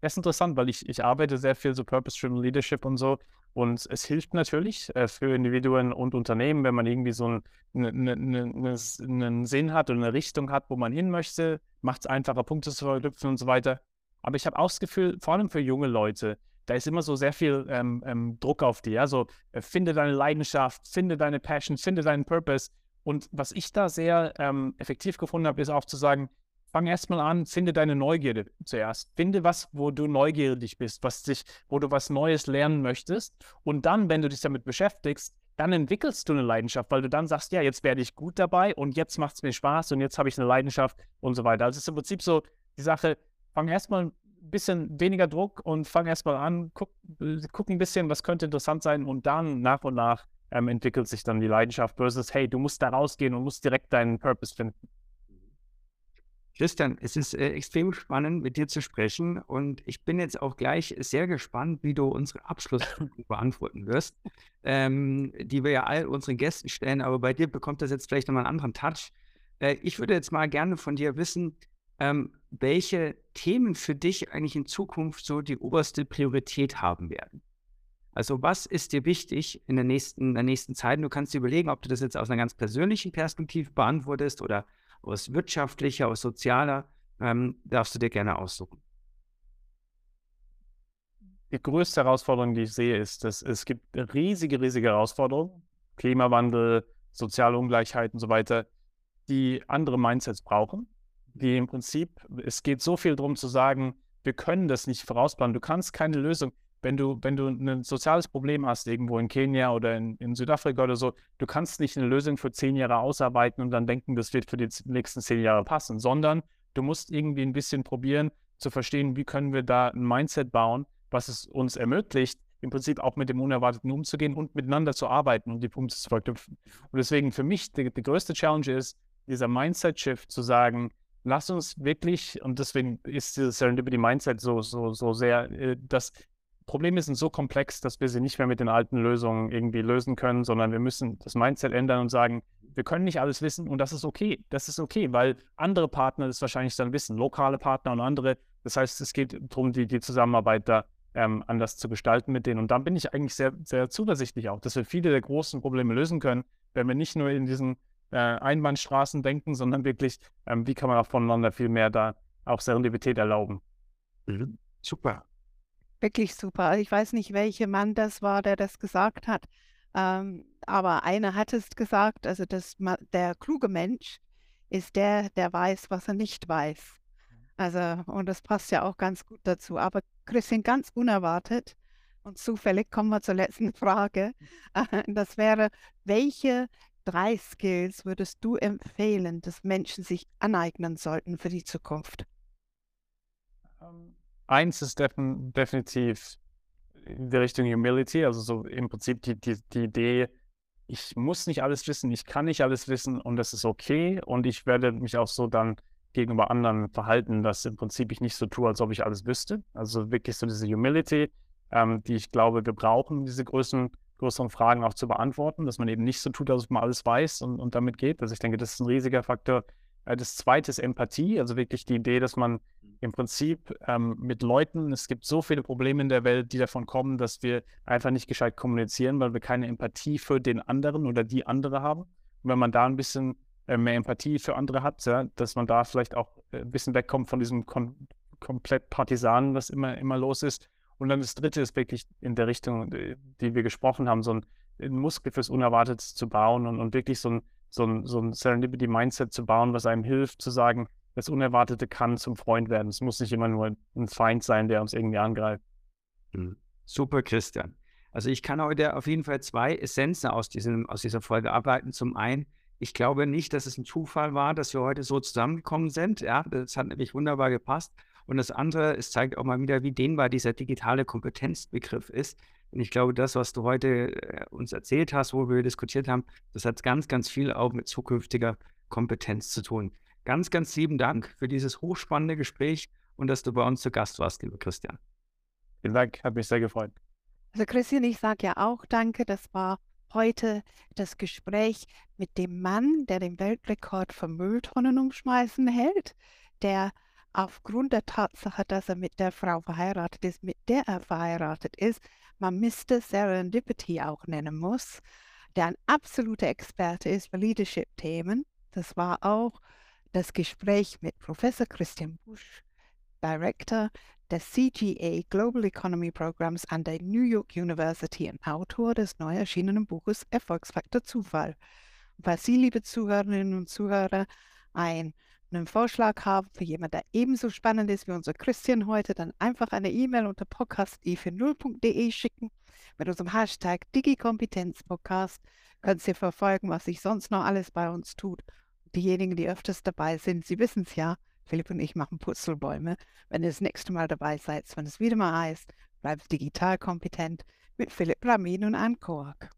Das ist interessant, weil ich, ich arbeite sehr viel so Purpose-Driven Leadership und so. Und es hilft natürlich äh, für Individuen und Unternehmen, wenn man irgendwie so einen, ne, ne, ne, einen Sinn hat und eine Richtung hat, wo man hin möchte, macht es einfacher, Punkte zu verknüpfen und so weiter. Aber ich habe auch das Gefühl, vor allem für junge Leute, da ist immer so sehr viel ähm, ähm, Druck auf die. Also äh, finde deine Leidenschaft, finde deine Passion, finde deinen Purpose. Und was ich da sehr ähm, effektiv gefunden habe, ist auch zu sagen, fang erstmal an, finde deine Neugierde zuerst. Finde was, wo du neugierig bist, was dich, wo du was Neues lernen möchtest. Und dann, wenn du dich damit beschäftigst, dann entwickelst du eine Leidenschaft, weil du dann sagst, ja, jetzt werde ich gut dabei und jetzt macht es mir Spaß und jetzt habe ich eine Leidenschaft und so weiter. Also es ist im Prinzip so die Sache, fang erstmal bisschen weniger Druck und fang erstmal an, guck, guck ein bisschen, was könnte interessant sein und dann nach und nach ähm, entwickelt sich dann die Leidenschaft versus, hey, du musst da rausgehen und musst direkt deinen Purpose finden. Christian, es ist äh, extrem spannend, mit dir zu sprechen und ich bin jetzt auch gleich sehr gespannt, wie du unsere Abschlussfragen *laughs* beantworten wirst, ähm, die wir ja all unseren Gästen stellen, aber bei dir bekommt das jetzt vielleicht nochmal einen anderen Touch. Äh, ich würde jetzt mal gerne von dir wissen, ähm, welche Themen für dich eigentlich in Zukunft so die oberste Priorität haben werden. Also was ist dir wichtig in der nächsten, der nächsten Zeit? Du kannst dir überlegen, ob du das jetzt aus einer ganz persönlichen Perspektive beantwortest oder aus wirtschaftlicher, aus sozialer, ähm, darfst du dir gerne aussuchen. Die größte Herausforderung, die ich sehe, ist, dass es gibt riesige, riesige Herausforderungen, Klimawandel, soziale Ungleichheit und so weiter, die andere Mindsets brauchen die im Prinzip, es geht so viel darum zu sagen, wir können das nicht vorausplanen. Du kannst keine Lösung, wenn du, wenn du ein soziales Problem hast, irgendwo in Kenia oder in, in Südafrika oder so, du kannst nicht eine Lösung für zehn Jahre ausarbeiten und dann denken, das wird für die nächsten zehn Jahre passen, sondern du musst irgendwie ein bisschen probieren zu verstehen, wie können wir da ein Mindset bauen, was es uns ermöglicht, im Prinzip auch mit dem Unerwarteten umzugehen und miteinander zu arbeiten und die Punkte zu verknüpfen. Und deswegen für mich die, die größte Challenge ist, dieser Mindset-Shift zu sagen, lass uns wirklich, und deswegen ist dieses Serendipity Mindset so, so, so sehr, äh, das Probleme sind so komplex, dass wir sie nicht mehr mit den alten Lösungen irgendwie lösen können, sondern wir müssen das Mindset ändern und sagen, wir können nicht alles wissen und das ist okay. Das ist okay, weil andere Partner das wahrscheinlich dann wissen, lokale Partner und andere. Das heißt, es geht darum, die, die Zusammenarbeit da ähm, anders zu gestalten mit denen. Und dann bin ich eigentlich sehr, sehr zuversichtlich auch, dass wir viele der großen Probleme lösen können, wenn wir nicht nur in diesen äh, Einbahnstraßen denken, sondern wirklich, ähm, wie kann man auch voneinander viel mehr da auch Serendipität erlauben. Mhm. Super. Wirklich super. Ich weiß nicht, welcher Mann das war, der das gesagt hat, ähm, aber einer hat es gesagt, also das, der kluge Mensch ist der, der weiß, was er nicht weiß. Also, und das passt ja auch ganz gut dazu. Aber Christian, ganz unerwartet und zufällig kommen wir zur letzten *laughs* Frage. *laughs* Das wäre, welche drei Skills würdest du empfehlen, dass Menschen sich aneignen sollten für die Zukunft? Ähm, eins ist defin definitiv in der Richtung Humility, also so im Prinzip die, die, die Idee, ich muss nicht alles wissen, ich kann nicht alles wissen und das ist okay und ich werde mich auch so dann gegenüber anderen verhalten, dass im Prinzip ich nicht so tue, als ob ich alles wüsste. Also wirklich so diese Humility, ähm, die ich glaube, wir brauchen, diese Größen, größeren Fragen auch zu beantworten, dass man eben nicht so tut, als ob man alles weiß und, und damit geht. Also ich denke, das ist ein riesiger Faktor. Äh, das zweite ist Empathie, also wirklich die Idee, dass man im Prinzip ähm, mit Leuten, es gibt so viele Probleme in der Welt, die davon kommen, dass wir einfach nicht gescheit kommunizieren, weil wir keine Empathie für den anderen oder die andere haben. Und wenn man da ein bisschen äh, mehr Empathie für andere hat, ja, dass man da vielleicht auch äh, ein bisschen wegkommt von diesem kom komplett Partisanen, was immer, immer los ist und dann das dritte ist wirklich in der Richtung, die wir gesprochen haben, so ein, ein Muskel fürs Unerwartete zu bauen und, und wirklich so ein, so ein, so ein Serendipity-Mindset zu bauen, was einem hilft, zu sagen, das Unerwartete kann zum Freund werden. Es muss nicht immer nur ein Feind sein, der uns irgendwie angreift. Mhm. Super, Christian. Also ich kann heute auf jeden Fall zwei Essenzen aus, diesem, aus dieser Folge arbeiten. Zum einen, ich glaube nicht, dass es ein Zufall war, dass wir heute so zusammengekommen sind. Ja, das hat nämlich wunderbar gepasst. Und das andere, es zeigt auch mal wieder, wie dehnbar dieser digitale Kompetenzbegriff ist. Und ich glaube, das, was du heute äh, uns erzählt hast, wo wir diskutiert haben, das hat ganz, ganz viel auch mit zukünftiger Kompetenz zu tun. Ganz, ganz lieben Dank für dieses hochspannende Gespräch und dass du bei uns zu Gast warst, lieber Christian. Vielen Dank, hat mich sehr gefreut. Also Christian, ich sage ja auch danke. Das war heute das Gespräch mit dem Mann, der den Weltrekord für Mülltonnen umschmeißen hält, der aufgrund der Tatsache, dass er mit der Frau verheiratet ist, mit der er verheiratet ist, man Mr. Serendipity auch nennen muss, der ein absoluter Experte ist für Leadership-Themen. Das war auch das Gespräch mit Professor Christian Busch, Director des CGA Global Economy Programs an der New York University und Autor des neu erschienenen Buches Erfolgsfaktor Zufall. Falls Sie, liebe Zuhörerinnen und Zuhörer, ein einen Vorschlag haben für jemanden, der ebenso spannend ist wie unser Christian heute, dann einfach eine E-Mail unter podcast.i40.de schicken mit unserem Hashtag DigiKompetenzPodcast. Können Sie verfolgen, was sich sonst noch alles bei uns tut. Diejenigen, die öfters dabei sind, Sie wissen es ja, Philipp und ich machen Putzelbäume. Wenn ihr das nächste Mal dabei seid, wenn es wieder mal heißt, bleibt digital kompetent mit Philipp Ramin und Anne Kork.